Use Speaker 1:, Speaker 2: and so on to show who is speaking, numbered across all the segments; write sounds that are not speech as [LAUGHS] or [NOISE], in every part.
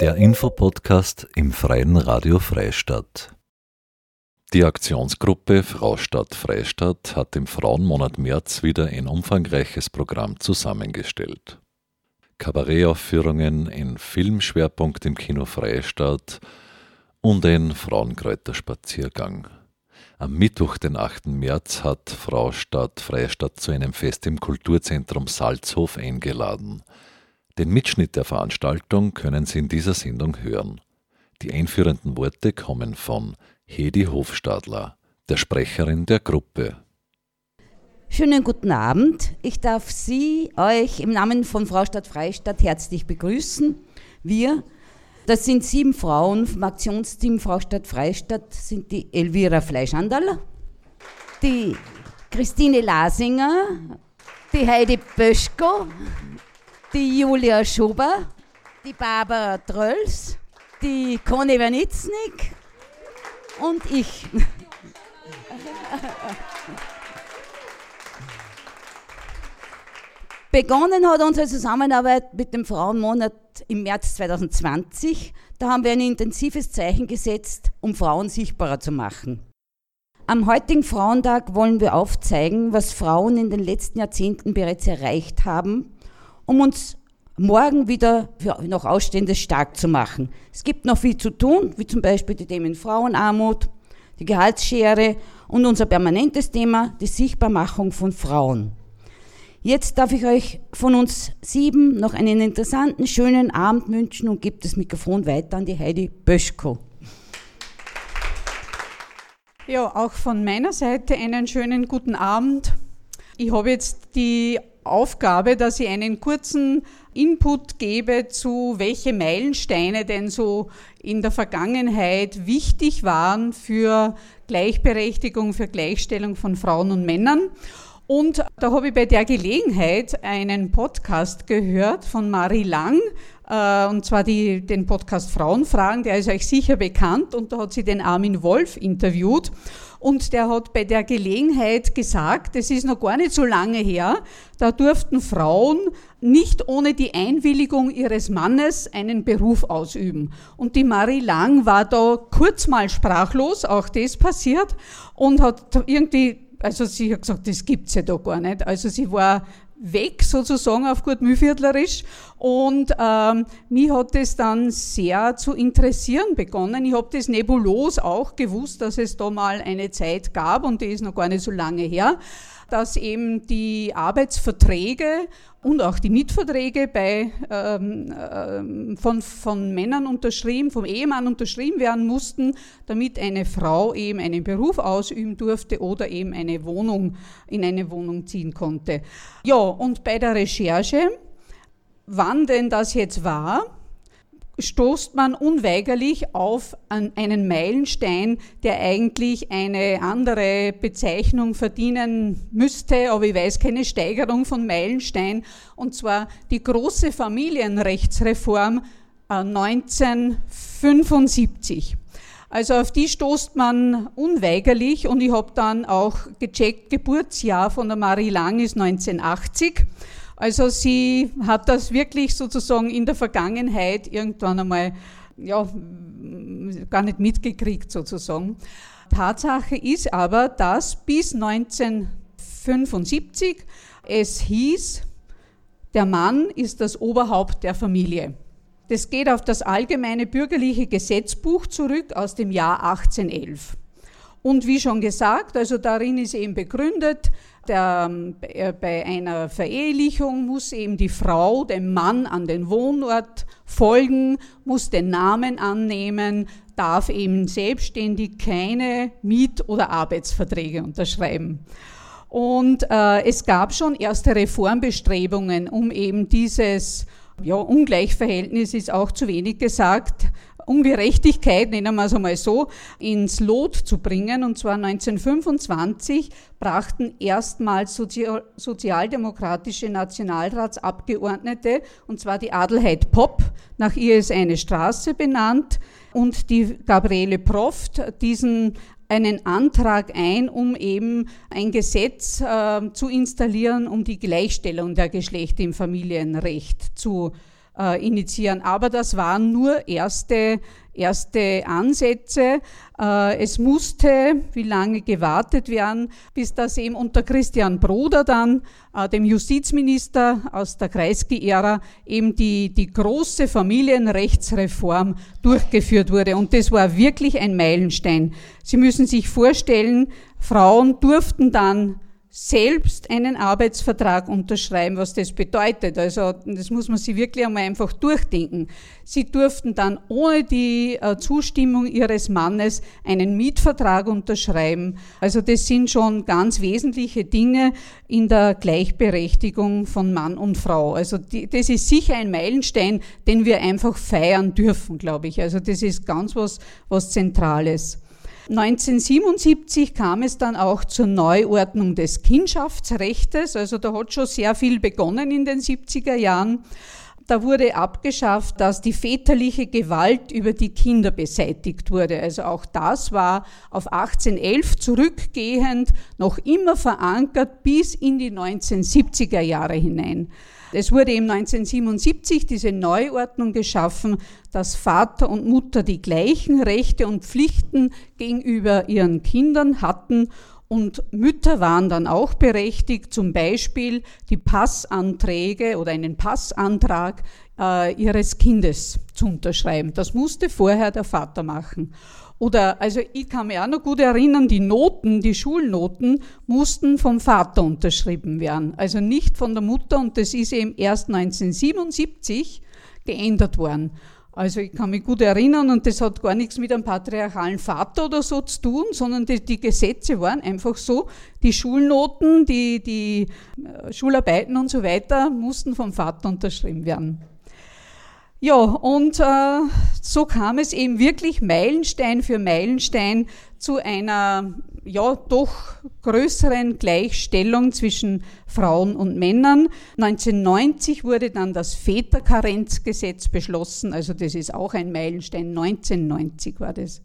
Speaker 1: Der Infopodcast im Freien Radio Freistadt. Die Aktionsgruppe Fraustadt Freistadt hat im Frauenmonat März wieder ein umfangreiches Programm zusammengestellt. Kabarettaufführungen, ein Filmschwerpunkt im Kino Freistadt und ein Frauenkräuterspaziergang. Am Mittwoch, den 8. März, hat Frau Stadt Freistadt zu einem Fest im Kulturzentrum Salzhof eingeladen. Den Mitschnitt der Veranstaltung können Sie in dieser Sendung hören. Die einführenden Worte kommen von Hedi Hofstadler, der Sprecherin der Gruppe.
Speaker 2: Schönen guten Abend. Ich darf Sie, euch im Namen von Frau Stadt Freistadt herzlich begrüßen. Wir, das sind sieben Frauen vom Aktionsteam Frau Stadt Freistadt, sind die Elvira Fleischandal, die Christine Lasinger, die Heidi Böschko, die Julia Schober, die Barbara Trölls, die Conny Wernitznik und ich. Begonnen hat unsere Zusammenarbeit mit dem Frauenmonat im März 2020. Da haben wir ein intensives Zeichen gesetzt, um Frauen sichtbarer zu machen. Am heutigen Frauentag wollen wir aufzeigen, was Frauen in den letzten Jahrzehnten bereits erreicht haben, um uns morgen wieder für noch Ausstehendes stark zu machen. Es gibt noch viel zu tun, wie zum Beispiel die Themen Frauenarmut, die Gehaltsschere und unser permanentes Thema, die Sichtbarmachung von Frauen. Jetzt darf ich euch von uns sieben noch einen interessanten, schönen Abend wünschen und gebe das Mikrofon weiter an die Heidi Böschko.
Speaker 3: Ja, auch von meiner Seite einen schönen guten Abend. Ich habe jetzt die Aufgabe, dass ich einen kurzen Input gebe zu welche Meilensteine denn so in der Vergangenheit wichtig waren für Gleichberechtigung, für Gleichstellung von Frauen und Männern. Und da habe ich bei der Gelegenheit einen Podcast gehört von Marie Lang, äh, und zwar die, den Podcast Frauenfragen, der ist euch sicher bekannt, und da hat sie den Armin Wolf interviewt. Und der hat bei der Gelegenheit gesagt, es ist noch gar nicht so lange her, da durften Frauen nicht ohne die Einwilligung ihres Mannes einen Beruf ausüben. Und die Marie Lang war da kurz mal sprachlos, auch das passiert, und hat irgendwie also sie hat gesagt, das gibt's ja da gar nicht. Also sie war weg sozusagen auf gut Mühlviertlerisch und ähm, mich hat das dann sehr zu interessieren begonnen. Ich habe das nebulos auch gewusst, dass es da mal eine Zeit gab und die ist noch gar nicht so lange her, dass eben die Arbeitsverträge und auch die Mietverträge bei, ähm, äh, von, von Männern unterschrieben, vom Ehemann unterschrieben werden mussten, damit eine Frau eben einen Beruf ausüben durfte oder eben eine Wohnung, in eine Wohnung ziehen konnte. Ja, und bei der Recherche, wann denn das jetzt war, stoßt man unweigerlich auf einen Meilenstein, der eigentlich eine andere Bezeichnung verdienen müsste, aber ich weiß keine Steigerung von Meilenstein, und zwar die große Familienrechtsreform 1975. Äh, also auf die stoßt man unweigerlich und ich habe dann auch gecheckt, Geburtsjahr von der Marie Lang ist 1980. Also sie hat das wirklich sozusagen in der Vergangenheit irgendwann einmal ja, gar nicht mitgekriegt sozusagen. Tatsache ist aber, dass bis 1975 es hieß, der Mann ist das Oberhaupt der Familie. Das geht auf das allgemeine bürgerliche Gesetzbuch zurück aus dem Jahr 1811. Und wie schon gesagt, also darin ist eben begründet, der, äh, bei einer Verehelichung muss eben die Frau dem Mann an den Wohnort folgen, muss den Namen annehmen, darf eben selbstständig keine Miet- oder Arbeitsverträge unterschreiben. Und äh, es gab schon erste Reformbestrebungen, um eben dieses ja, Ungleichverhältnis ist auch zu wenig gesagt, Ungerechtigkeit, nennen wir es einmal so, ins Lot zu bringen. Und zwar 1925 brachten erstmals Sozial sozialdemokratische Nationalratsabgeordnete, und zwar die Adelheid Popp, nach ihr ist eine Straße benannt, und die Gabriele Proft diesen einen Antrag ein, um eben ein Gesetz äh, zu installieren, um die Gleichstellung der Geschlechter im Familienrecht zu äh, initiieren. Aber das waren nur erste, erste Ansätze. Äh, es musste, wie lange gewartet werden, bis das eben unter Christian Broder dann, äh, dem Justizminister aus der Kreisky-Ära, eben die, die große Familienrechtsreform durchgeführt wurde. Und das war wirklich ein Meilenstein. Sie müssen sich vorstellen, Frauen durften dann selbst einen Arbeitsvertrag unterschreiben, was das bedeutet. Also das muss man sich wirklich einmal einfach durchdenken. Sie durften dann ohne die äh, Zustimmung ihres Mannes einen Mietvertrag unterschreiben. Also das sind schon ganz wesentliche Dinge in der Gleichberechtigung von Mann und Frau. Also die, das ist sicher ein Meilenstein, den wir einfach feiern dürfen, glaube ich. Also das ist ganz was, was Zentrales. 1977 kam es dann auch zur Neuordnung des Kindschaftsrechtes, also da hat schon sehr viel begonnen in den 70er Jahren. Da wurde abgeschafft, dass die väterliche Gewalt über die Kinder beseitigt wurde. Also auch das war auf 1811 zurückgehend noch immer verankert bis in die 1970er Jahre hinein. Es wurde im 1977 diese Neuordnung geschaffen, dass Vater und Mutter die gleichen Rechte und Pflichten gegenüber ihren Kindern hatten und Mütter waren dann auch berechtigt, zum Beispiel die Passanträge oder einen Passantrag äh, ihres Kindes zu unterschreiben. Das musste vorher der Vater machen. Oder, also ich kann mich auch noch gut erinnern, die Noten, die Schulnoten mussten vom Vater unterschrieben werden, also nicht von der Mutter und das ist eben erst 1977 geändert worden. Also ich kann mich gut erinnern und das hat gar nichts mit einem patriarchalen Vater oder so zu tun, sondern die, die Gesetze waren einfach so, die Schulnoten, die, die äh, Schularbeiten und so weiter mussten vom Vater unterschrieben werden. Ja, und äh, so kam es eben wirklich Meilenstein für Meilenstein zu einer ja doch größeren Gleichstellung zwischen Frauen und Männern. 1990 wurde dann das Väterkarenzgesetz beschlossen, also das ist auch ein Meilenstein. 1990 war das.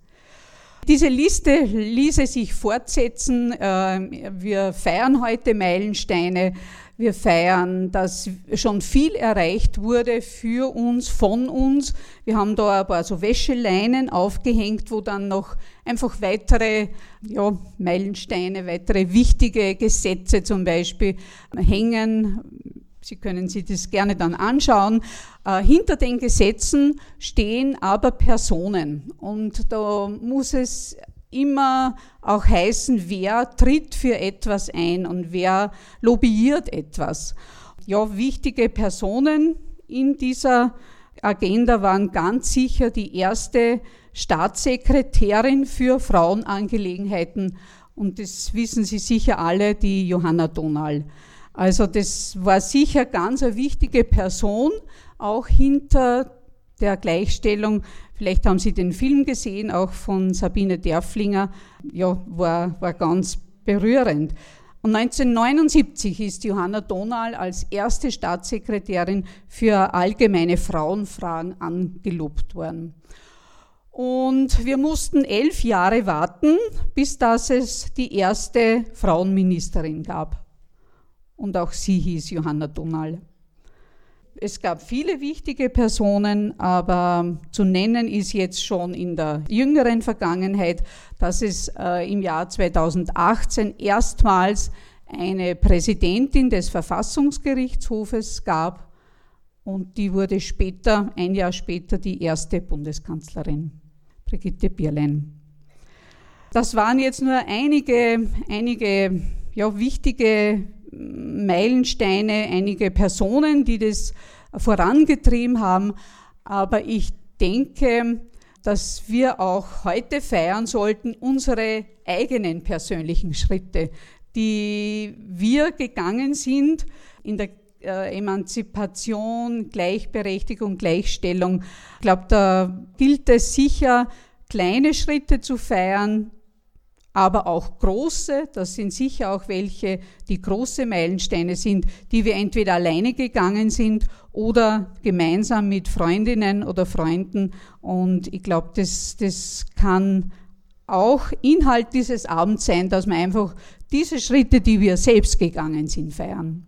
Speaker 3: Diese Liste ließe sich fortsetzen. Äh, wir feiern heute Meilensteine. Wir feiern, dass schon viel erreicht wurde für uns, von uns. Wir haben da ein paar so Wäscheleinen aufgehängt, wo dann noch einfach weitere ja, Meilensteine, weitere wichtige Gesetze zum Beispiel hängen. Sie können sich das gerne dann anschauen. Äh, hinter den Gesetzen stehen aber Personen und da muss es immer auch heißen, wer tritt für etwas ein und wer lobbyiert etwas. Ja, wichtige Personen in dieser Agenda waren ganz sicher die erste Staatssekretärin für Frauenangelegenheiten und das wissen Sie sicher alle, die Johanna Donal. Also das war sicher ganz eine wichtige Person, auch hinter der Gleichstellung. Vielleicht haben Sie den Film gesehen, auch von Sabine Derflinger. Ja, war, war ganz berührend. Und 1979 ist Johanna Donal als erste Staatssekretärin für allgemeine Frauenfragen angelobt worden. Und wir mussten elf Jahre warten, bis dass es die erste Frauenministerin gab. Und auch sie hieß Johanna Donal. Es gab viele wichtige Personen, aber zu nennen ist jetzt schon in der jüngeren Vergangenheit, dass es äh, im Jahr 2018 erstmals eine Präsidentin des Verfassungsgerichtshofes gab und die wurde später, ein Jahr später, die erste Bundeskanzlerin, Brigitte Bierlein. Das waren jetzt nur einige, einige ja, wichtige Meilensteine, einige Personen, die das vorangetrieben haben. Aber ich denke, dass wir auch heute feiern sollten unsere eigenen persönlichen Schritte, die wir gegangen sind in der äh, Emanzipation, Gleichberechtigung, Gleichstellung. Ich glaube, da gilt es sicher, kleine Schritte zu feiern, aber auch große, das sind sicher auch welche, die große Meilensteine sind, die wir entweder alleine gegangen sind oder gemeinsam mit Freundinnen oder Freunden. Und ich glaube, das, das kann auch Inhalt dieses Abends sein, dass wir einfach diese Schritte, die wir selbst gegangen sind, feiern.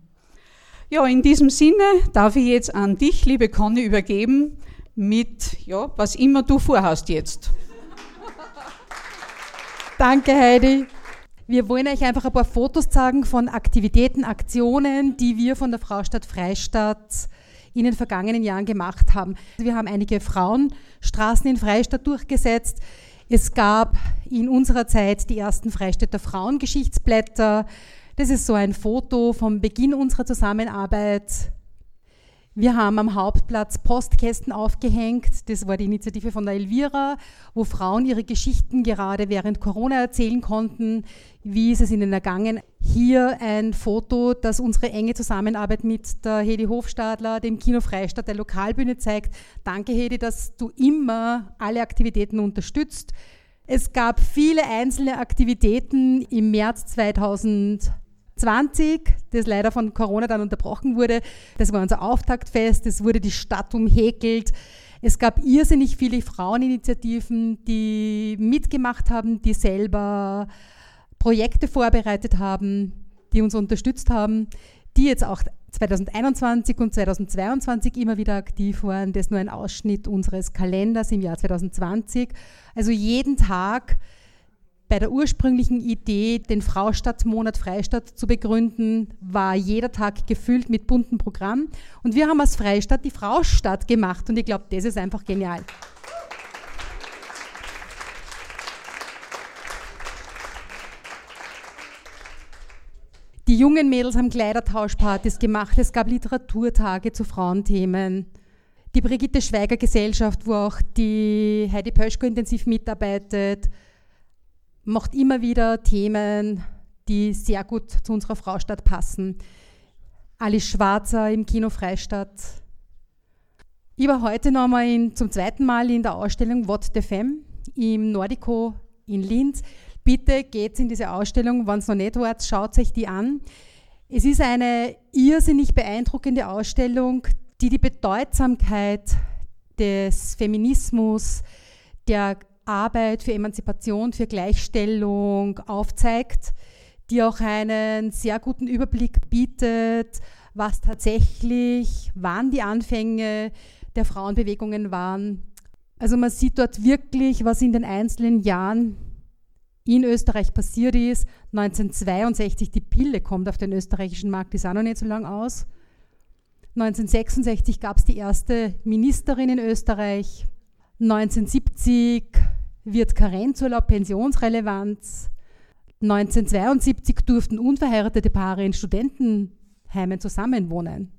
Speaker 3: Ja, in diesem Sinne darf ich jetzt an dich, liebe Conny, übergeben mit, ja, was immer du vorhast jetzt.
Speaker 4: Danke, Heidi. Wir wollen euch einfach ein paar Fotos zeigen von Aktivitäten, Aktionen, die wir von der Fraustadt Freistadt in den vergangenen Jahren gemacht haben. Wir haben einige Frauenstraßen in Freistadt durchgesetzt. Es gab in unserer Zeit die ersten Freistädter Frauengeschichtsblätter. Das ist so ein Foto vom Beginn unserer Zusammenarbeit. Wir haben am Hauptplatz Postkästen aufgehängt. Das war die Initiative von der Elvira, wo Frauen ihre Geschichten gerade während Corona erzählen konnten. Wie ist es ihnen ergangen? Hier ein Foto, das unsere enge Zusammenarbeit mit der Hedi Hofstadler, dem Kino Freistadt, der Lokalbühne zeigt. Danke, Hedi, dass du immer alle Aktivitäten unterstützt. Es gab viele einzelne Aktivitäten im März 2000. 20, das leider von Corona dann unterbrochen wurde. Das war unser Auftaktfest, es wurde die Stadt umhäkelt. Es gab irrsinnig viele Fraueninitiativen, die mitgemacht haben, die selber Projekte vorbereitet haben, die uns unterstützt haben, die jetzt auch 2021 und 2022 immer wieder aktiv waren. Das ist nur ein Ausschnitt unseres Kalenders im Jahr 2020. Also jeden Tag bei der ursprünglichen Idee, den Fraustadtmonat Freistadt zu begründen, war jeder Tag gefüllt mit bunten Programm. Und wir haben aus Freistadt die Fraustadt gemacht. Und ich glaube, das ist einfach genial. Die jungen Mädels haben Kleidertauschpartys gemacht. Es gab Literaturtage zu Frauenthemen. Die Brigitte Schweiger Gesellschaft, wo auch die Heidi Pöschko intensiv mitarbeitet macht immer wieder Themen, die sehr gut zu unserer Fraustadt passen. Alice Schwarzer im Kino Freistadt. Ich war heute nochmal in, zum zweiten Mal in der Ausstellung What the Femme im Nordico in Linz. Bitte geht in diese Ausstellung, wenn es noch nicht war, schaut euch die an. Es ist eine irrsinnig beeindruckende Ausstellung, die die Bedeutsamkeit des Feminismus, der Arbeit für Emanzipation, für Gleichstellung aufzeigt, die auch einen sehr guten Überblick bietet, was tatsächlich, wann die Anfänge der Frauenbewegungen waren. Also man sieht dort wirklich, was in den einzelnen Jahren in Österreich passiert ist. 1962 die Pille kommt auf den österreichischen Markt, ist auch noch nicht so lang aus. 1966 gab es die erste Ministerin in Österreich. 1970 wird Karenzurlaub Pensionsrelevanz. 1972 durften unverheiratete Paare in Studentenheimen zusammenwohnen.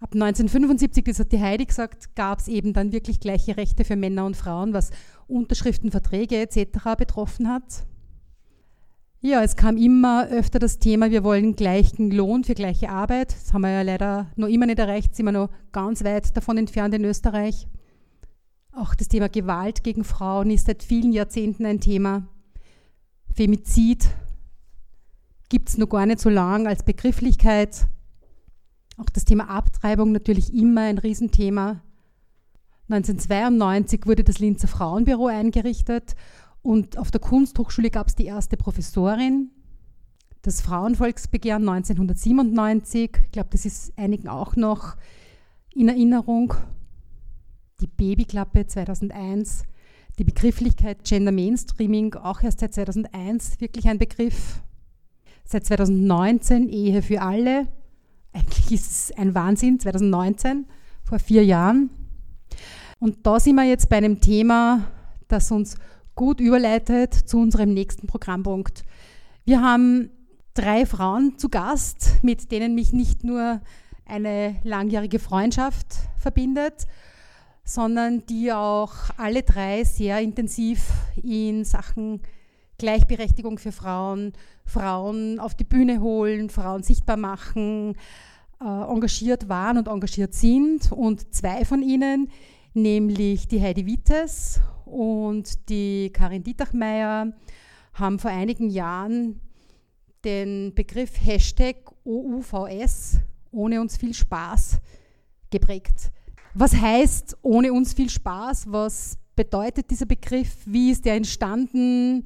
Speaker 4: Ab 1975, das hat die Heidi gesagt, gab es eben dann wirklich gleiche Rechte für Männer und Frauen, was Unterschriften, Verträge etc. betroffen hat. Ja, es kam immer öfter das Thema, wir wollen gleichen Lohn für gleiche Arbeit. Das haben wir ja leider noch immer nicht erreicht, sind wir noch ganz weit davon entfernt in Österreich. Auch das Thema Gewalt gegen Frauen ist seit vielen Jahrzehnten ein Thema. Femizid gibt es noch gar nicht so lang als Begrifflichkeit. Auch das Thema Abtreibung natürlich immer ein Riesenthema. 1992 wurde das Linzer Frauenbüro eingerichtet und auf der Kunsthochschule gab es die erste Professorin. Das Frauenvolksbegehren 1997, ich glaube, das ist einigen auch noch in Erinnerung die Babyklappe 2001, die Begrifflichkeit Gender Mainstreaming auch erst seit 2001 wirklich ein Begriff. Seit 2019 Ehe für alle. Eigentlich ist es ein Wahnsinn, 2019, vor vier Jahren. Und da sind wir jetzt bei einem Thema, das uns gut überleitet zu unserem nächsten Programmpunkt. Wir haben drei Frauen zu Gast, mit denen mich nicht nur eine langjährige Freundschaft verbindet, sondern die auch alle drei sehr intensiv in Sachen Gleichberechtigung für Frauen, Frauen auf die Bühne holen, Frauen sichtbar machen, äh, engagiert waren und engagiert sind. Und zwei von ihnen, nämlich die Heidi Wittes und die Karin Dietachmeier, haben vor einigen Jahren den Begriff Hashtag OUVS, ohne uns viel Spaß, geprägt. Was heißt ohne uns viel Spaß? Was bedeutet dieser Begriff? Wie ist er entstanden?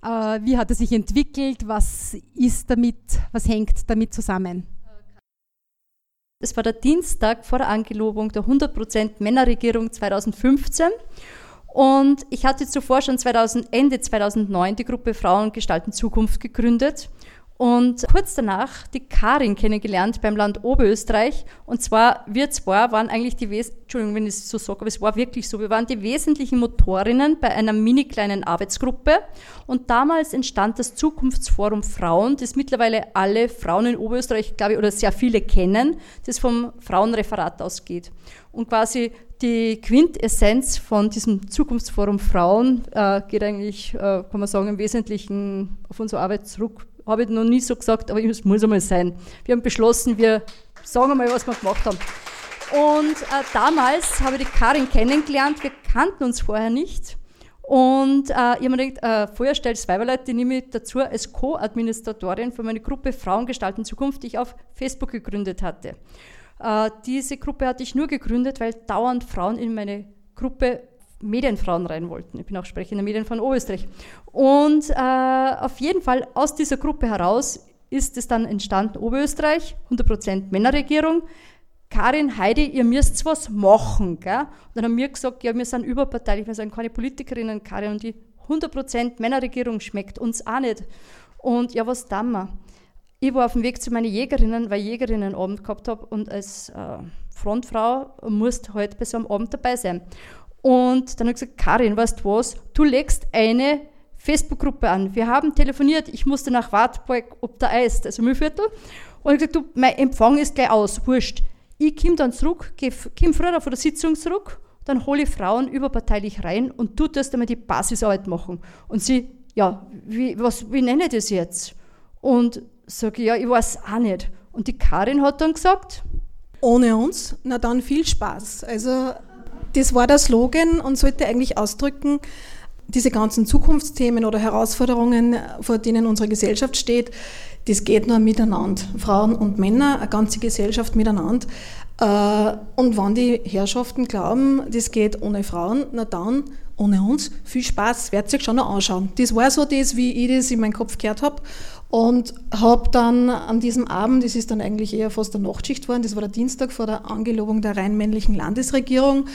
Speaker 4: Äh, wie hat er sich entwickelt? Was ist damit, was hängt damit zusammen?
Speaker 5: Es war der Dienstag vor der Angelobung der 100% Männerregierung 2015. Und ich hatte zuvor schon 2000, Ende 2009 die Gruppe Frauen gestalten Zukunft gegründet und kurz danach die Karin kennengelernt beim Land Oberösterreich. Und zwar, wir zwei waren eigentlich die, Wes Entschuldigung, wenn ich es so sage, aber es war wirklich so, wir waren die wesentlichen Motorinnen bei einer mini kleinen Arbeitsgruppe. Und damals entstand das Zukunftsforum Frauen, das mittlerweile alle Frauen in Oberösterreich, glaube ich, oder sehr viele kennen, das vom Frauenreferat ausgeht. Und quasi die Quintessenz von diesem Zukunftsforum Frauen äh, geht eigentlich, äh, kann man sagen, im Wesentlichen auf unsere Arbeit zurück habe ich noch nie so gesagt, aber es muss einmal sein. Wir haben beschlossen, wir sagen einmal, was wir gemacht haben. Und äh, damals habe ich die Karin kennengelernt, wir kannten uns vorher nicht. Und äh, ich habe mir gedacht, äh, Feuerstell Weiberleute, die nehme ich dazu als Co-Administratorin für meine Gruppe Frauen gestalten Zukunft, die ich auf Facebook gegründet hatte. Äh, diese Gruppe hatte ich nur gegründet, weil dauernd Frauen in meine Gruppe Medienfrauen rein wollten. Ich bin auch sprechende Medienfrauen Oberösterreich. Und äh, auf jeden Fall aus dieser Gruppe heraus ist es dann entstanden, Oberösterreich, 100% Männerregierung. Karin, Heidi, ihr müsst was machen. Gell? Und dann haben wir gesagt, ja, wir sind überparteilich, wir sind keine Politikerinnen, Karin, und die 100% Männerregierung schmeckt uns auch nicht. Und ja, was tun wir? Ich war auf dem Weg zu meinen Jägerinnen, weil ich Jägerinnen Abend gehabt habe und als äh, Frontfrau musste halt bei so einem Abend dabei sein. Und dann habe ich gesagt, Karin, weißt du was, du legst eine Facebook-Gruppe an. Wir haben telefoniert, ich musste nach Wartburg ob der Eis, also Müllviertel. Und ich gesagt, du, mein Empfang ist gleich aus, wurscht. Ich komme dann zurück, komme früher von der Sitzung zurück, dann hole ich Frauen überparteilich rein und du tust einmal die Basisarbeit machen. Und sie, ja, wie, was, wie nenne ich das jetzt? Und sage ja, ich weiß auch nicht. Und die Karin hat dann gesagt,
Speaker 6: ohne uns, na dann viel Spaß. Also das war der Slogan und sollte eigentlich ausdrücken, diese ganzen Zukunftsthemen oder Herausforderungen, vor denen unsere Gesellschaft steht, das geht nur miteinander. Frauen und Männer, eine ganze Gesellschaft miteinander. Äh, und wenn die Herrschaften glauben, das geht ohne Frauen, na dann ohne uns. Viel Spaß, werdet ihr euch schon noch anschauen. Das war so das, wie ich das in meinem Kopf gehört habe. Und habe dann an diesem Abend, das ist dann eigentlich eher fast der Nachtschicht geworden, das war der Dienstag vor der Angelobung der rein männlichen Landesregierung,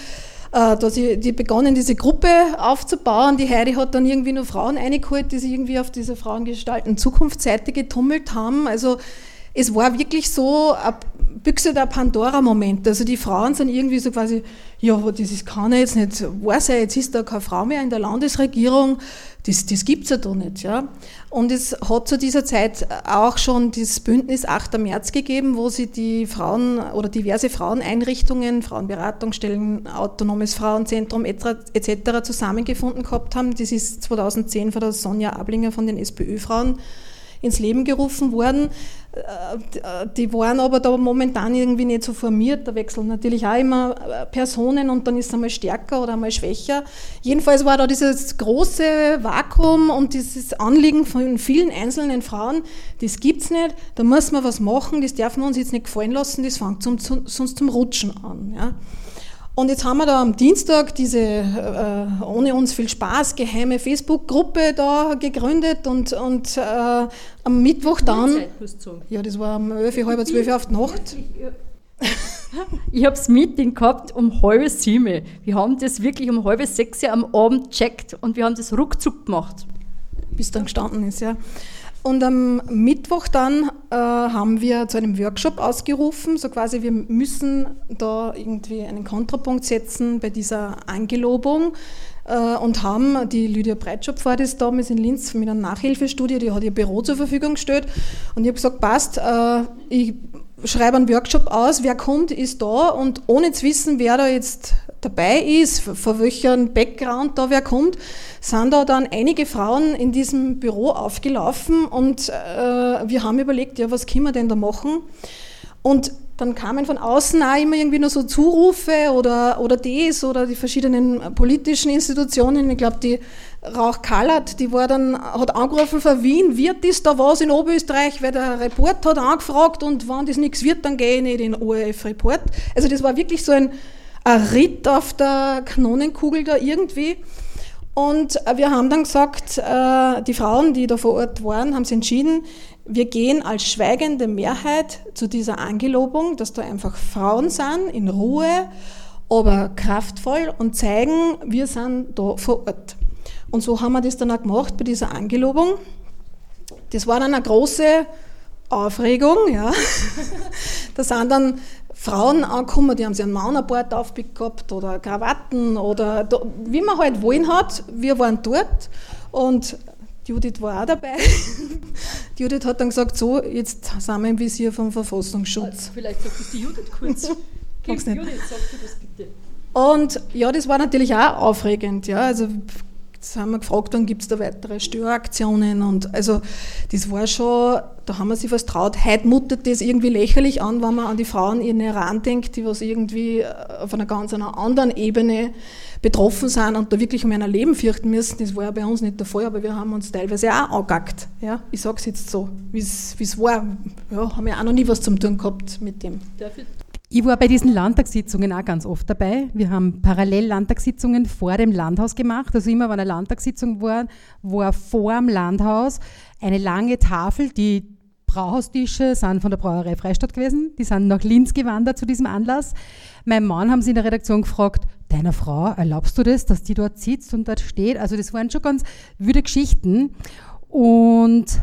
Speaker 6: äh, da sie die begonnen, diese Gruppe aufzubauen. Die Heidi hat dann irgendwie nur Frauen eingeholt, die sich irgendwie auf dieser Frauengestalten Zukunftsseite getummelt haben. Also es war wirklich so eine Büchse der Pandora-Moment. Also die Frauen sind irgendwie so quasi, ja, das ist, kann ja jetzt nicht wahr sein, jetzt ist da keine Frau mehr in der Landesregierung das, das gibt es ja da nicht. Ja? Und es hat zu dieser Zeit auch schon das Bündnis 8. März gegeben, wo sie die Frauen oder diverse Fraueneinrichtungen, Frauenberatungsstellen, autonomes Frauenzentrum etc. zusammengefunden gehabt haben. Das ist 2010 von der Sonja Ablinger von den SPÖ-Frauen ins Leben gerufen worden. Die waren aber da momentan irgendwie nicht so formiert. Da wechseln natürlich auch immer äh, Personen und dann ist es einmal stärker oder einmal schwächer. Jedenfalls war da dieses große Vakuum und dieses Anliegen von vielen einzelnen Frauen, das gibt es nicht, da muss man was machen, das dürfen wir uns jetzt nicht gefallen lassen, das fängt sonst zum Rutschen an. Ja. Und jetzt haben wir da am Dienstag diese äh, ohne uns viel Spaß geheime Facebook-Gruppe da gegründet und, und äh, am Mittwoch dann. Ja, das war um 11, halb zwölf auf die Nacht.
Speaker 5: Ich habe das [LAUGHS] Meeting gehabt um halb sieben. Wir haben das wirklich um halb sechs am Abend gecheckt und wir haben das ruckzuck gemacht.
Speaker 6: Bis dann gestanden ist, ja. Und am Mittwoch dann äh, haben wir zu einem Workshop ausgerufen, so quasi, wir müssen da irgendwie einen Kontrapunkt setzen bei dieser Angelobung. Äh, und haben, die Lydia Breitschopf war das damals in Linz mit einer Nachhilfestudie, die hat ihr Büro zur Verfügung gestellt. Und ich habe gesagt, passt, äh, ich schreibe einen Workshop aus, wer kommt, ist da. Und ohne zu wissen, wer da jetzt dabei ist, von welchem Background da wer kommt, sind da dann einige Frauen in diesem Büro aufgelaufen und äh, wir haben überlegt, ja, was können wir denn da machen? Und dann kamen von außen auch immer irgendwie nur so Zurufe oder, oder das oder die verschiedenen politischen Institutionen. Ich glaube, die Rauch Kallert, die war dann, hat angerufen von Wien, wird das da was in Oberösterreich, weil der Report hat angefragt und wenn das nichts wird, dann gehe ich nicht in den ORF-Report. Also das war wirklich so ein, ein Ritt auf der Kanonenkugel da irgendwie. Und wir haben dann gesagt, äh, die Frauen, die da vor Ort waren, haben sich entschieden, wir gehen als schweigende Mehrheit zu dieser Angelobung, dass da einfach Frauen sind, in Ruhe, aber kraftvoll und zeigen, wir sind da vor Ort. Und so haben wir das dann auch gemacht bei dieser Angelobung. Das war dann eine große Aufregung, ja. [LAUGHS] da sind dann Frauen angekommen, die haben sich einen Maunerbart aufgehabt oder Krawatten oder wie man halt wollen hat. Wir waren dort und Judith war auch dabei. [LAUGHS] Judith hat dann gesagt, so, jetzt sind wir im Visier vom Verfassungsschutz. Also
Speaker 5: vielleicht sagt das die Judith kurz. [LAUGHS]
Speaker 6: Judith, sag du das bitte. Und ja, das war natürlich auch aufregend. Ja. Also haben wir gefragt, wann gibt es da weitere Störaktionen und also das war schon, da haben wir sich was traut. Heute mutet das irgendwie lächerlich an, wenn man an die Frauen in Iran denkt, die was irgendwie äh, auf einer ganz einer anderen Ebene betroffen sind und da wirklich um ein Leben fürchten müssen. Das war ja bei uns nicht der Fall, aber wir haben uns teilweise auch angegackt. Ja? Ich sage es jetzt so, wie es war. Ja, haben wir auch noch nie was zum tun gehabt mit dem.
Speaker 4: Darf ich ich war bei diesen Landtagssitzungen auch ganz oft dabei. Wir haben parallel Landtagssitzungen vor dem Landhaus gemacht. Also immer, wenn eine Landtagssitzung war, war vor dem Landhaus eine lange Tafel. Die Brauhaustische sind von der Brauerei Freistadt gewesen. Die sind nach Linz gewandert zu diesem Anlass. Mein Mann haben sie in der Redaktion gefragt, deiner Frau, erlaubst du das, dass die dort sitzt und dort steht? Also das waren schon ganz wüde Geschichten. Und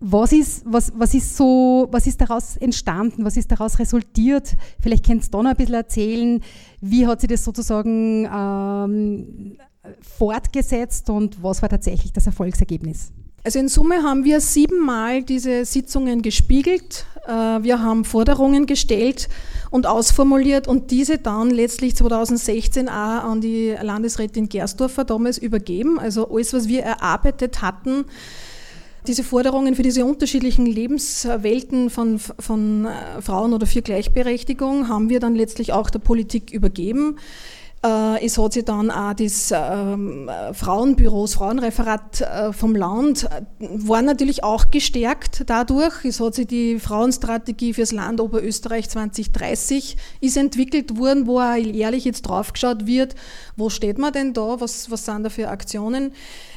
Speaker 4: was ist, was, was, ist so, was ist daraus entstanden? Was ist daraus resultiert? Vielleicht kannst du da noch ein bisschen erzählen. Wie hat sich das sozusagen ähm, fortgesetzt und was war tatsächlich das Erfolgsergebnis?
Speaker 6: Also in Summe haben wir siebenmal diese Sitzungen gespiegelt. Äh, wir haben Forderungen gestellt und ausformuliert und diese dann letztlich 2016 auch an die Landesrätin Gersdorfer damals übergeben. Also alles, was wir erarbeitet hatten, diese Forderungen für diese unterschiedlichen Lebenswelten von, von äh, Frauen oder für Gleichberechtigung haben wir dann letztlich auch der Politik übergeben. Äh, es hat sich dann auch das ähm, Frauenbüro, das Frauenreferat äh, vom Land, war natürlich auch gestärkt dadurch. Es hat sich die Frauenstrategie fürs Land Oberösterreich 2030 ist entwickelt worden, wo auch jährlich jetzt draufgeschaut wird, wo steht man denn da, was, was sind da für Aktionen.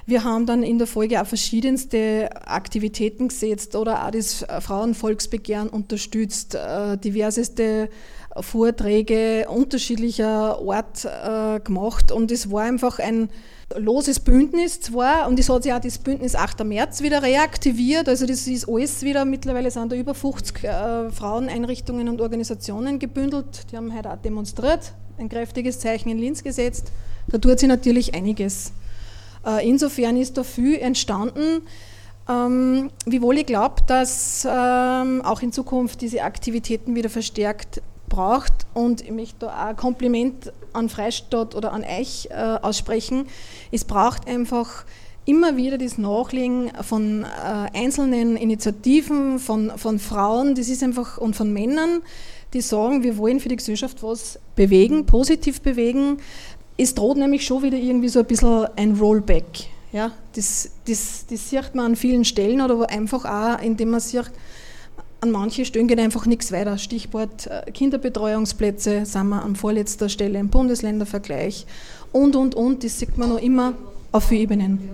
Speaker 6: Wir haben dann in der Folge auch verschiedenste Aktivitäten gesetzt oder auch das Frauenvolksbegehren unterstützt, äh, diverseste Vorträge unterschiedlicher Art äh, gemacht und es war einfach ein loses Bündnis zwar und es hat sich auch das Bündnis 8. März wieder reaktiviert, also das ist alles wieder, mittlerweile sind da über 50 äh, Fraueneinrichtungen und Organisationen gebündelt, die haben heute auch demonstriert, ein kräftiges Zeichen in Linz gesetzt, da tut sich natürlich einiges. Äh, insofern ist da viel entstanden, ähm, wiewohl ich glaube, dass ähm, auch in Zukunft diese Aktivitäten wieder verstärkt braucht und ich möchte da auch ein Kompliment an Freistadt oder an euch äh, aussprechen. Es braucht einfach immer wieder das Nachlegen von äh, einzelnen Initiativen, von, von Frauen, das ist einfach und von Männern, die sagen, wir wollen für die Gesellschaft was bewegen, positiv bewegen es droht nämlich schon wieder irgendwie so ein bisschen ein Rollback. Ja, das, das, das sieht man an vielen Stellen oder einfach auch, indem man sieht, an manchen Stellen geht einfach nichts weiter. Stichwort äh, Kinderbetreuungsplätze sind wir an vorletzter Stelle im Bundesländervergleich und, und, und. Das sieht man noch immer auf vielen Ebenen.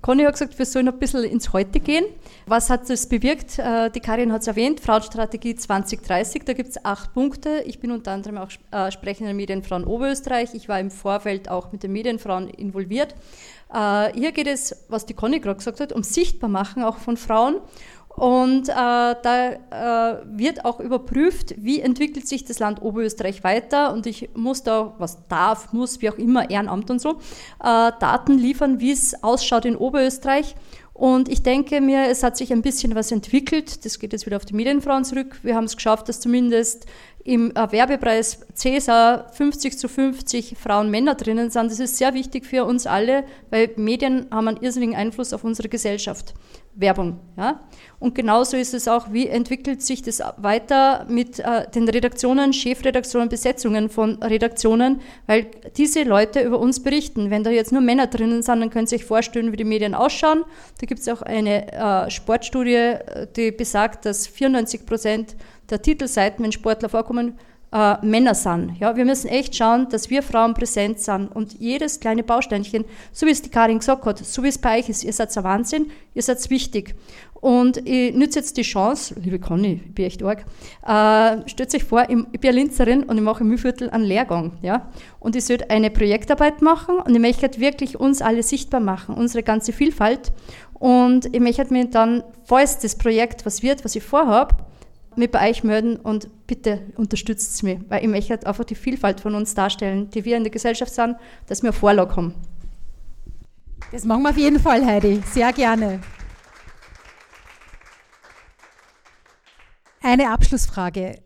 Speaker 5: Conny hat gesagt, wir sollen ein bisschen ins Heute gehen. Was hat das bewirkt? Äh, die Karin hat es erwähnt, Frauenstrategie 2030, da gibt es acht Punkte. Ich bin unter anderem auch äh, sprechende Medienfrauen Oberösterreich. Ich war im Vorfeld auch mit den Medienfrauen involviert. Hier geht es, was die Conny gerade gesagt hat, um Sichtbarmachen auch von Frauen. Und äh, da äh, wird auch überprüft, wie entwickelt sich das Land Oberösterreich weiter. Und ich muss da, was darf, muss, wie auch immer, Ehrenamt und so, äh, Daten liefern, wie es ausschaut in Oberösterreich. Und ich denke mir, es hat sich ein bisschen was entwickelt. Das geht jetzt wieder auf die Medienfrauen zurück. Wir haben es geschafft, dass zumindest im Werbepreis CESA 50 zu 50 Frauen Männer drinnen sind. Das ist sehr wichtig für uns alle, weil Medien haben einen irrsinnigen Einfluss auf unsere Gesellschaft. Werbung. Ja? Und genauso ist es auch, wie entwickelt sich das weiter mit äh, den Redaktionen, Chefredaktionen, Besetzungen von Redaktionen, weil diese Leute über uns berichten. Wenn da jetzt nur Männer drinnen sind, dann können Sie sich vorstellen, wie die Medien ausschauen. Da gibt es auch eine äh, Sportstudie, die besagt, dass 94 Prozent der Titelseiten, wenn Sportler vorkommen, äh, Männer sind. Ja, wir müssen echt schauen, dass wir Frauen präsent sind und jedes kleine Bausteinchen, so wie es die Karin gesagt hat, so wie es bei euch ist, ihr seid ein Wahnsinn, ihr seid wichtig. Und ich nütze jetzt die Chance, liebe Conny, ich bin echt arg, äh, stellt euch vor, ich bin Linzerin und ich mache im Mühlviertel einen Lehrgang. Ja? Und ich sollte eine Projektarbeit machen und ich möchte wirklich uns alle sichtbar machen, unsere ganze Vielfalt. Und ich möchte mir dann, falls das Projekt was wird, was ich vorhabe, mich bei euch melden und bitte unterstützt mich, weil ich möchte halt einfach die Vielfalt von uns darstellen, die wir in der Gesellschaft sind, dass wir Vorlage haben.
Speaker 4: Das machen wir auf jeden Fall, Heidi. Sehr gerne. Eine Abschlussfrage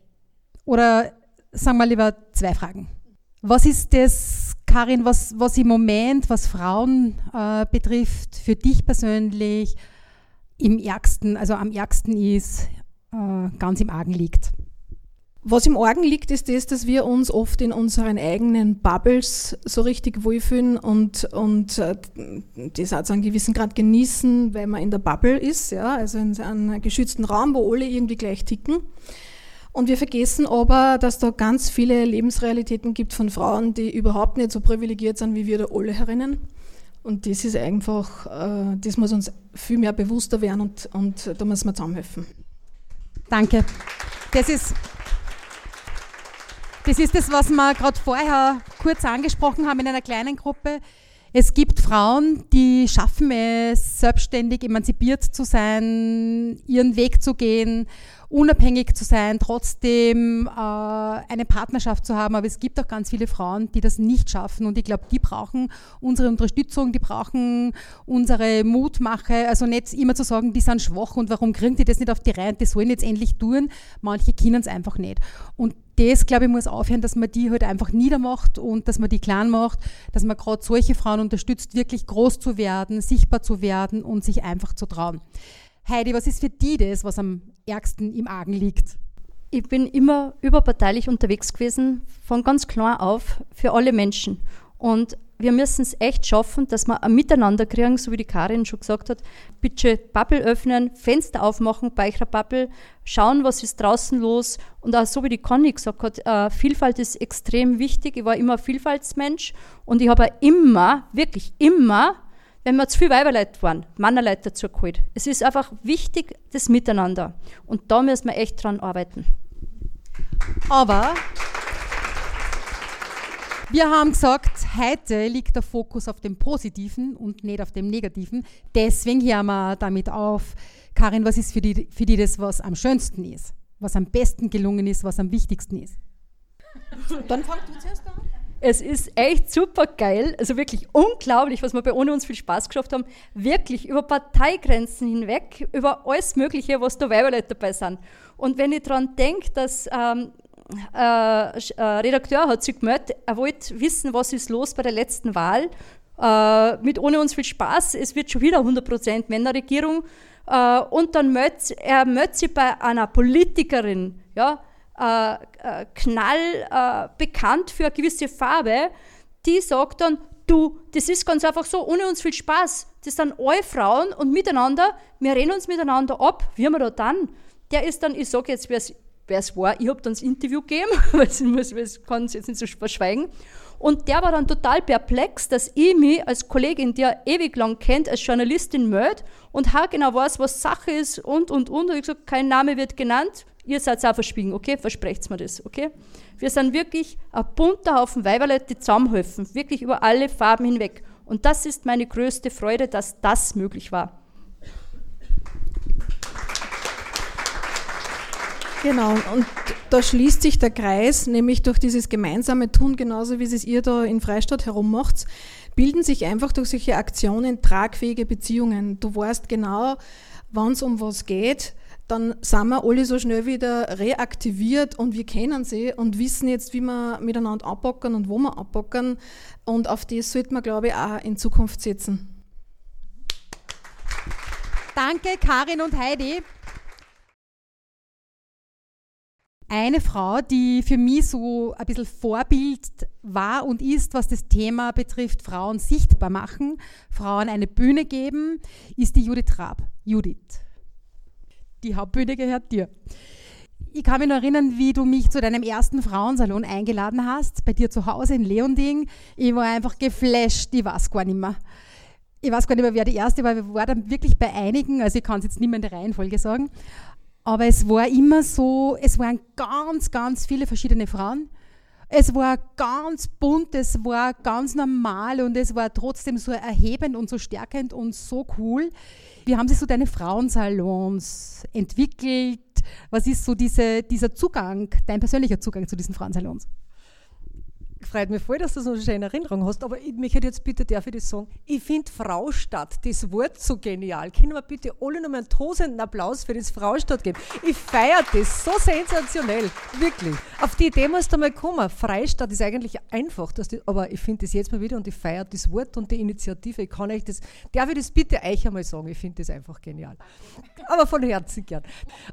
Speaker 4: oder sagen wir lieber zwei Fragen. Was ist das, Karin, was, was im Moment, was Frauen äh, betrifft, für dich persönlich im ärgsten, also am ärgsten ist, äh, ganz im Argen liegt?
Speaker 6: Was im Argen liegt, ist das, dass wir uns oft in unseren eigenen Bubbles so richtig wohlfühlen und, und äh, das auch zu einem gewissen Grad genießen, weil man in der Bubble ist, ja, also in einem geschützten Raum, wo alle irgendwie gleich ticken. Und wir vergessen aber, dass da ganz viele Lebensrealitäten gibt von Frauen, die überhaupt nicht so privilegiert sind wie wir da alle herinnen. Und das ist einfach, äh, das muss uns viel mehr bewusster werden und, und da müssen wir zusammenhelfen.
Speaker 4: Danke. Das ist das, ist das was wir gerade vorher kurz angesprochen haben in einer kleinen Gruppe. Es gibt Frauen, die schaffen es, selbstständig emanzipiert zu sein, ihren Weg zu gehen unabhängig zu sein, trotzdem äh, eine Partnerschaft zu haben. Aber es gibt auch ganz viele Frauen, die das nicht schaffen. Und ich glaube, die brauchen unsere Unterstützung, die brauchen unsere Mutmache. Also nicht immer zu sagen, die sind schwach und warum kriegen die das nicht auf die Reihe die sollen jetzt endlich tun. Manche können es einfach nicht. Und das, glaube ich, muss aufhören, dass man die halt einfach niedermacht und dass man die klein macht, dass man gerade solche Frauen unterstützt, wirklich groß zu werden, sichtbar zu werden und sich einfach zu trauen. Heidi, was ist für die das, was am ärgsten im Argen liegt?
Speaker 5: Ich bin immer überparteilich unterwegs gewesen, von ganz klein auf, für alle Menschen. Und wir müssen es echt schaffen, dass wir ein Miteinander kriegen, so wie die Karin schon gesagt hat. Bitte Bubble öffnen, Fenster aufmachen bei eurer Bubble, schauen, was ist draußen los. Und auch so wie die Conny gesagt hat, äh, Vielfalt ist extrem wichtig. Ich war immer Vielfaltsmensch und ich habe immer, wirklich immer wenn wir zu viele Weiberleute waren, Männerleute dazu geholt. Es ist einfach wichtig, das Miteinander. Und da müssen wir echt dran arbeiten.
Speaker 4: Aber wir haben gesagt, heute liegt der Fokus auf dem Positiven und nicht auf dem Negativen. Deswegen hören wir damit auf. Karin, was ist für die, für die das, was am schönsten ist? Was am besten gelungen ist, was am wichtigsten ist?
Speaker 6: Dann fang du zuerst an.
Speaker 5: Es ist echt super geil, also wirklich unglaublich, was wir bei Ohne uns viel Spaß geschafft haben. Wirklich über Parteigrenzen hinweg, über alles Mögliche, was da Weiberleute dabei sind. Und wenn ich daran denke, dass ähm, äh, äh, Redakteur hat sich gemeldet, er wollte wissen, was ist los bei der letzten Wahl. Äh, mit Ohne uns viel Spaß, es wird schon wieder 100% Männerregierung. Äh, und dann meldet er meldet sich bei einer Politikerin, ja, äh, äh, knall äh, bekannt für eine gewisse Farbe, die sagt dann, du, das ist ganz einfach so, ohne uns viel Spaß. Das sind alle Frauen und miteinander, wir reden uns miteinander ab. Wie wir da dann? Der ist dann, ich sage jetzt, wer es war, ich habe dann das Interview gegeben, [LAUGHS] weil ich kann es jetzt nicht so verschweigen. Und der war dann total perplex, dass ich mich als Kollegin, die er ewig lang kennt, als Journalistin melde und genau weiß, was Sache ist und, und, und. Und ich gesagt, kein Name wird genannt ihr seid auch verschwiegen, okay? Versprecht mir das, okay? Wir sind wirklich ein bunter Haufen Weiberle, die zusammenhelfen, wirklich über alle Farben hinweg. Und das ist meine größte Freude, dass das möglich war.
Speaker 6: Genau, und da schließt sich der Kreis, nämlich durch dieses gemeinsame Tun, genauso wie es ihr da in Freistadt herummacht, bilden sich einfach durch solche Aktionen tragfähige Beziehungen. Du weißt genau, wann es um was geht, dann sind wir alle so schnell wieder reaktiviert und wir kennen sie und wissen jetzt, wie wir miteinander abpacken und wo wir abpacken. Und auf das sollte man, glaube ich, auch in Zukunft setzen.
Speaker 4: Danke, Karin und Heidi. Eine Frau, die für mich so ein bisschen Vorbild war und ist, was das Thema betrifft, Frauen sichtbar machen, Frauen eine Bühne geben, ist die Judith Raab. Judith die Hauptbühne gehört dir. ich kann mich noch erinnern, wie du mich zu deinem ersten Frauensalon eingeladen hast, bei dir zu Hause in Leonding. Ich war einfach geflasht, ich weiß gar nicht mehr. Ich weiß gar nicht mehr, wer die erste war, wir waren dann wirklich bei einigen, also ich kann es jetzt nicht mehr in der Reihenfolge sagen, aber es war immer so, es waren ganz, ganz viele verschiedene Frauen. Es war ganz bunt, es war ganz normal und es war trotzdem so erhebend und so stärkend und so cool. Wie haben sich so deine Frauensalons entwickelt? Was ist so diese, dieser Zugang, dein persönlicher Zugang zu diesen Frauensalons?
Speaker 7: Freut mich voll, dass du so eine schöne Erinnerung hast, aber ich möchte jetzt bitte, darf ich das sagen, ich finde Fraustadt, das Wort so genial. Können wir bitte alle nochmal einen tosenden Applaus für das Fraustadt geben? Ich feiere das so sensationell, wirklich. Auf die Idee musst du mal kommen. Freistadt ist eigentlich einfach, die, aber ich finde das jetzt mal wieder und ich feiere das Wort und die Initiative. Ich kann euch das, darf ich das bitte euch einmal sagen? Ich finde das einfach genial. Aber von Herzen gern.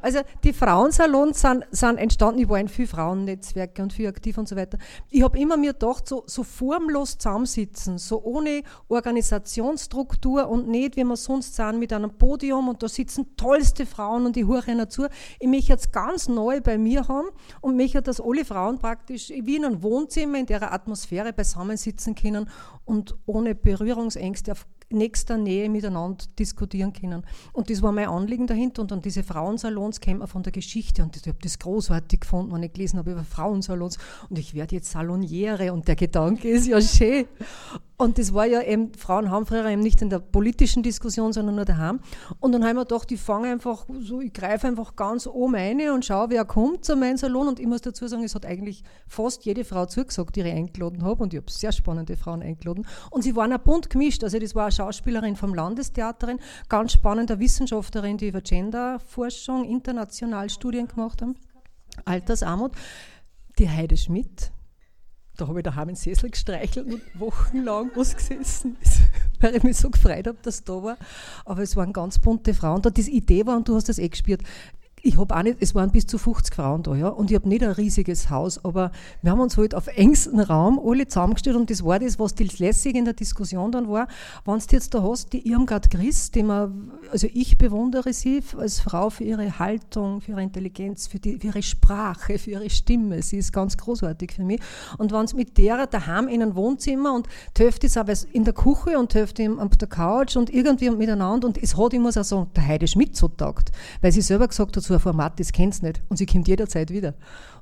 Speaker 7: Also die Frauensalons sind, sind entstanden, ich war in vielen Frauennetzwerken und viel aktiv und so weiter. Ich habe immer mir gedacht, so, so formlos zusammensitzen, so ohne Organisationsstruktur und nicht, wie wir sonst sind, mit einem Podium und da sitzen tollste Frauen und die hören dazu. Ich möchte jetzt ganz neu bei mir haben und möchte, dass alle Frauen praktisch wie in einem Wohnzimmer in der Atmosphäre beisammen sitzen können und ohne Berührungsängste auf nächster Nähe miteinander diskutieren können. Und das war mein Anliegen dahinter. Und dann diese Frauensalons kämen von der Geschichte. Und ich habe das großartig gefunden, wenn ich gelesen habe über Frauensalons. Und ich werde jetzt Saloniere. Und der Gedanke ist ja schön. Und das war ja eben, Frauen haben früher eben nicht in der politischen Diskussion, sondern nur daheim. Und dann haben wir gedacht, ich fange einfach so, ich greife einfach ganz oben rein und schaue, wer kommt zu meinem Salon. Und ich muss dazu sagen, es hat eigentlich fast jede Frau zugesagt, die ich eingeladen habe. Und ich habe sehr spannende Frauen eingeladen. Und sie waren auch bunt gemischt. Also das war eine Schauspielerin vom Landestheaterin, ganz spannende Wissenschaftlerin, die über Genderforschung international Studien gemacht haben. Altersarmut. Die Heide Schmidt, da habe ich daheim einen Sessel gestreichelt und wochenlang ausgesessen, [LAUGHS] weil ich mich so gefreut habe, dass da war. Aber es waren ganz bunte Frauen da. Die Idee war, und du hast das eh gespürt, ich habe auch nicht, es waren bis zu 50 Frauen da, ja, und ich habe nicht ein riesiges Haus, aber wir haben uns halt auf engstem Raum alle zusammengestellt und das war das, was das lässig in der Diskussion dann war. Wenn du jetzt da hast, die Irmgard Christ, die man, also ich bewundere sie als Frau für ihre Haltung, für ihre Intelligenz, für, die, für ihre Sprache, für ihre Stimme, sie ist ganz großartig für mich. Und wenn es mit der daheim in einem Wohnzimmer und Hälfte ist aber in der Küche und Hälfte auf der Couch und irgendwie miteinander und es hat, ich muss auch sagen, der Heide Schmidt so taugt, weil sie selber gesagt hat, so ein Format, das kennt nicht und sie kommt jederzeit wieder.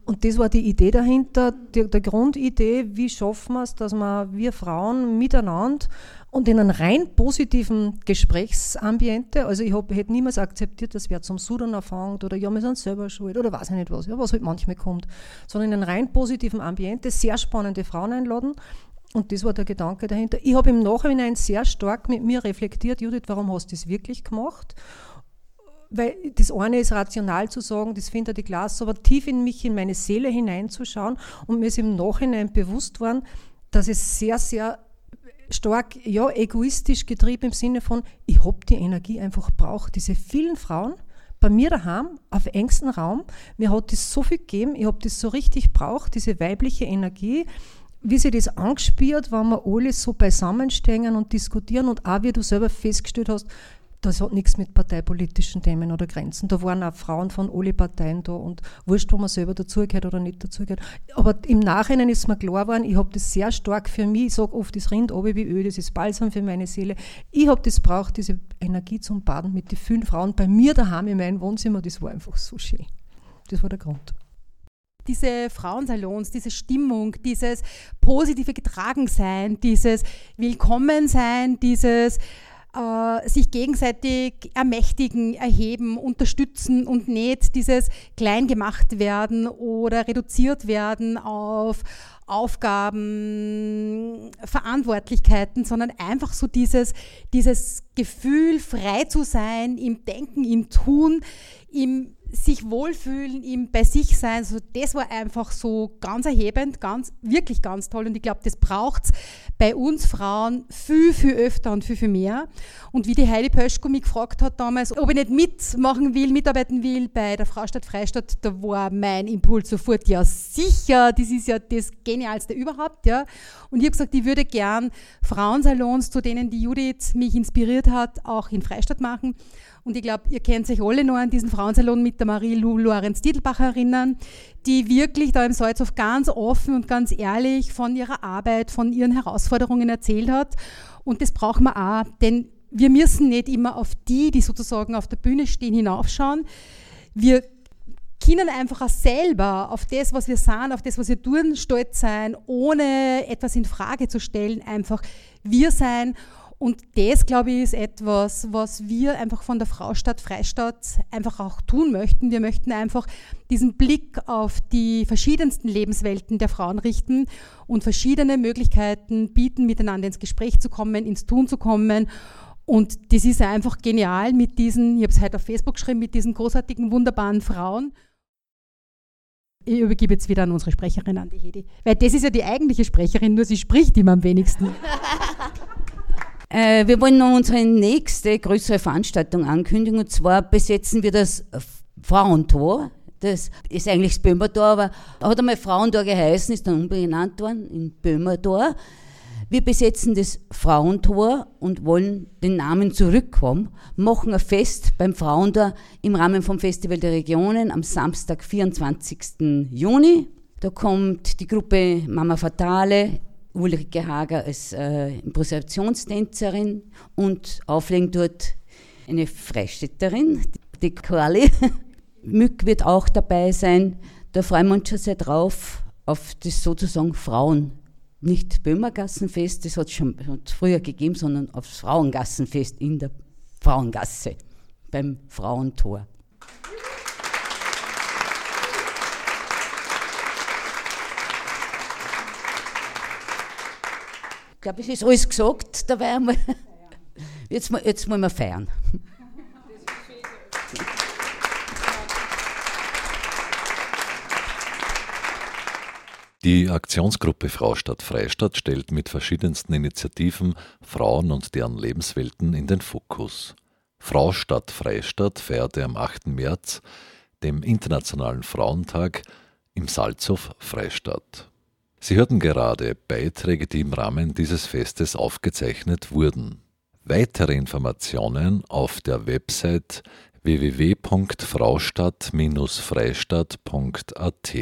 Speaker 7: Und das war die Idee dahinter, die, die Grundidee, wie schaffen wir es, dass wir, wir Frauen miteinander und in einem rein positiven Gesprächsambiente, also ich hab, hätte niemals akzeptiert, dass wer zum Sudan anfängt oder ja, wir sind selber schuld oder weiß ich nicht was, ja, was halt manchmal kommt, sondern in einem rein positiven Ambiente sehr spannende Frauen einladen und das war der Gedanke dahinter. Ich habe im Nachhinein sehr stark mit mir reflektiert, Judith, warum hast du das wirklich gemacht? Weil das eine ist rational zu sagen, das findet die Glas, aber tief in mich, in meine Seele hineinzuschauen und mir ist im Nachhinein bewusst worden, dass es sehr, sehr stark, ja, egoistisch getrieben im Sinne von, ich habe die Energie einfach braucht. Diese vielen Frauen, bei mir daheim, auf engstem Raum, mir hat das so viel gegeben, ich habe das so richtig braucht, diese weibliche Energie, wie sie das angespürt, wenn wir alle so beisammenstehen und diskutieren und auch wie du selber festgestellt hast, das hat nichts mit parteipolitischen Themen oder Grenzen. Da waren auch Frauen von alle Parteien da und wurscht, wo man selber dazugehört oder nicht dazugehört. Aber im Nachhinein ist mir klar geworden, ich habe das sehr stark für mich, ich sage oft, das Rind oben wie Öl, das ist Balsam für meine Seele. Ich habe das braucht, diese Energie zum Baden mit den vielen Frauen bei mir daheim in meinem Wohnzimmer, das war einfach so schön. Das war der Grund
Speaker 4: diese Frauensalons, diese Stimmung, dieses positive Getragensein, dieses Willkommensein, dieses äh, sich gegenseitig ermächtigen, erheben, unterstützen und nicht dieses klein gemacht werden oder reduziert werden auf Aufgaben, Verantwortlichkeiten, sondern einfach so dieses, dieses Gefühl, frei zu sein im Denken, im Tun, im sich wohlfühlen, im bei sich sein, so das war einfach so ganz erhebend, ganz, wirklich ganz toll. Und ich glaube, das braucht es bei uns Frauen viel, viel öfter und viel, viel mehr. Und wie die Heidi Pöschko mich gefragt hat damals, ob ich nicht mitmachen will, mitarbeiten will bei der Fraustadt Freistadt, da war mein Impuls sofort, ja sicher, das ist ja das Genialste überhaupt. Ja. Und ich habe gesagt, ich würde gern Frauensalons, zu denen die Judith mich inspiriert hat, auch in Freistadt machen. Und ich glaube, ihr kennt euch alle noch an diesen Frauensalon mit der Marie-Lou Lorenz-Diedelbach erinnern, die wirklich da im Salzhof ganz offen und ganz ehrlich von ihrer Arbeit, von ihren Herausforderungen erzählt hat. Und das brauchen wir auch, denn wir müssen nicht immer auf die, die sozusagen auf der Bühne stehen, hinaufschauen. Wir können einfach auch selber auf das, was wir sind, auf das, was wir tun, stolz sein, ohne etwas in Frage zu stellen, einfach wir sein und das, glaube ich, ist etwas, was wir einfach von der Fraustadt Freistadt einfach auch tun möchten. Wir möchten einfach diesen Blick auf die verschiedensten Lebenswelten der Frauen richten und verschiedene Möglichkeiten bieten, miteinander ins Gespräch zu kommen, ins Tun zu kommen. Und das ist einfach genial mit diesen, ich habe es heute auf Facebook geschrieben, mit diesen großartigen, wunderbaren Frauen. Ich übergebe jetzt wieder an unsere Sprecherin, an die Hedi. Weil das ist ja die eigentliche Sprecherin, nur sie spricht immer am wenigsten. [LAUGHS]
Speaker 2: Äh, wir wollen noch unsere nächste größere Veranstaltung ankündigen und zwar besetzen wir das Frauentor. Das ist eigentlich das Böhmertor, aber hat einmal Frauentor geheißen, ist dann umbenannt worden in Böhmertor. Wir besetzen das Frauentor und wollen den Namen zurückkommen, machen ein Fest beim Frauentor im Rahmen vom Festival der Regionen am Samstag, 24. Juni. Da kommt die Gruppe Mama Fatale, Ulrike Hager als äh, Improvisationstänzerin und auflegen dort eine Freistädterin, die Quali. [LAUGHS] Mück wird auch dabei sein. Da freuen wir uns schon sehr drauf, auf das sozusagen Frauen, nicht Böhmergassenfest, das hat es schon früher gegeben, sondern aufs Frauengassenfest in der Frauengasse beim Frauentor. Glaube, es ist alles gesagt. Da wir, [LAUGHS] jetzt, jetzt wollen wir feiern.
Speaker 1: Die Aktionsgruppe Fraustadt Freistadt stellt mit verschiedensten Initiativen Frauen und deren Lebenswelten in den Fokus. Fraustadt Freistadt feierte am 8. März, dem Internationalen Frauentag, im Salzhof Freistadt. Sie hörten gerade Beiträge, die im Rahmen dieses Festes aufgezeichnet wurden. Weitere Informationen auf der Website www.fraustadt-freistadt.at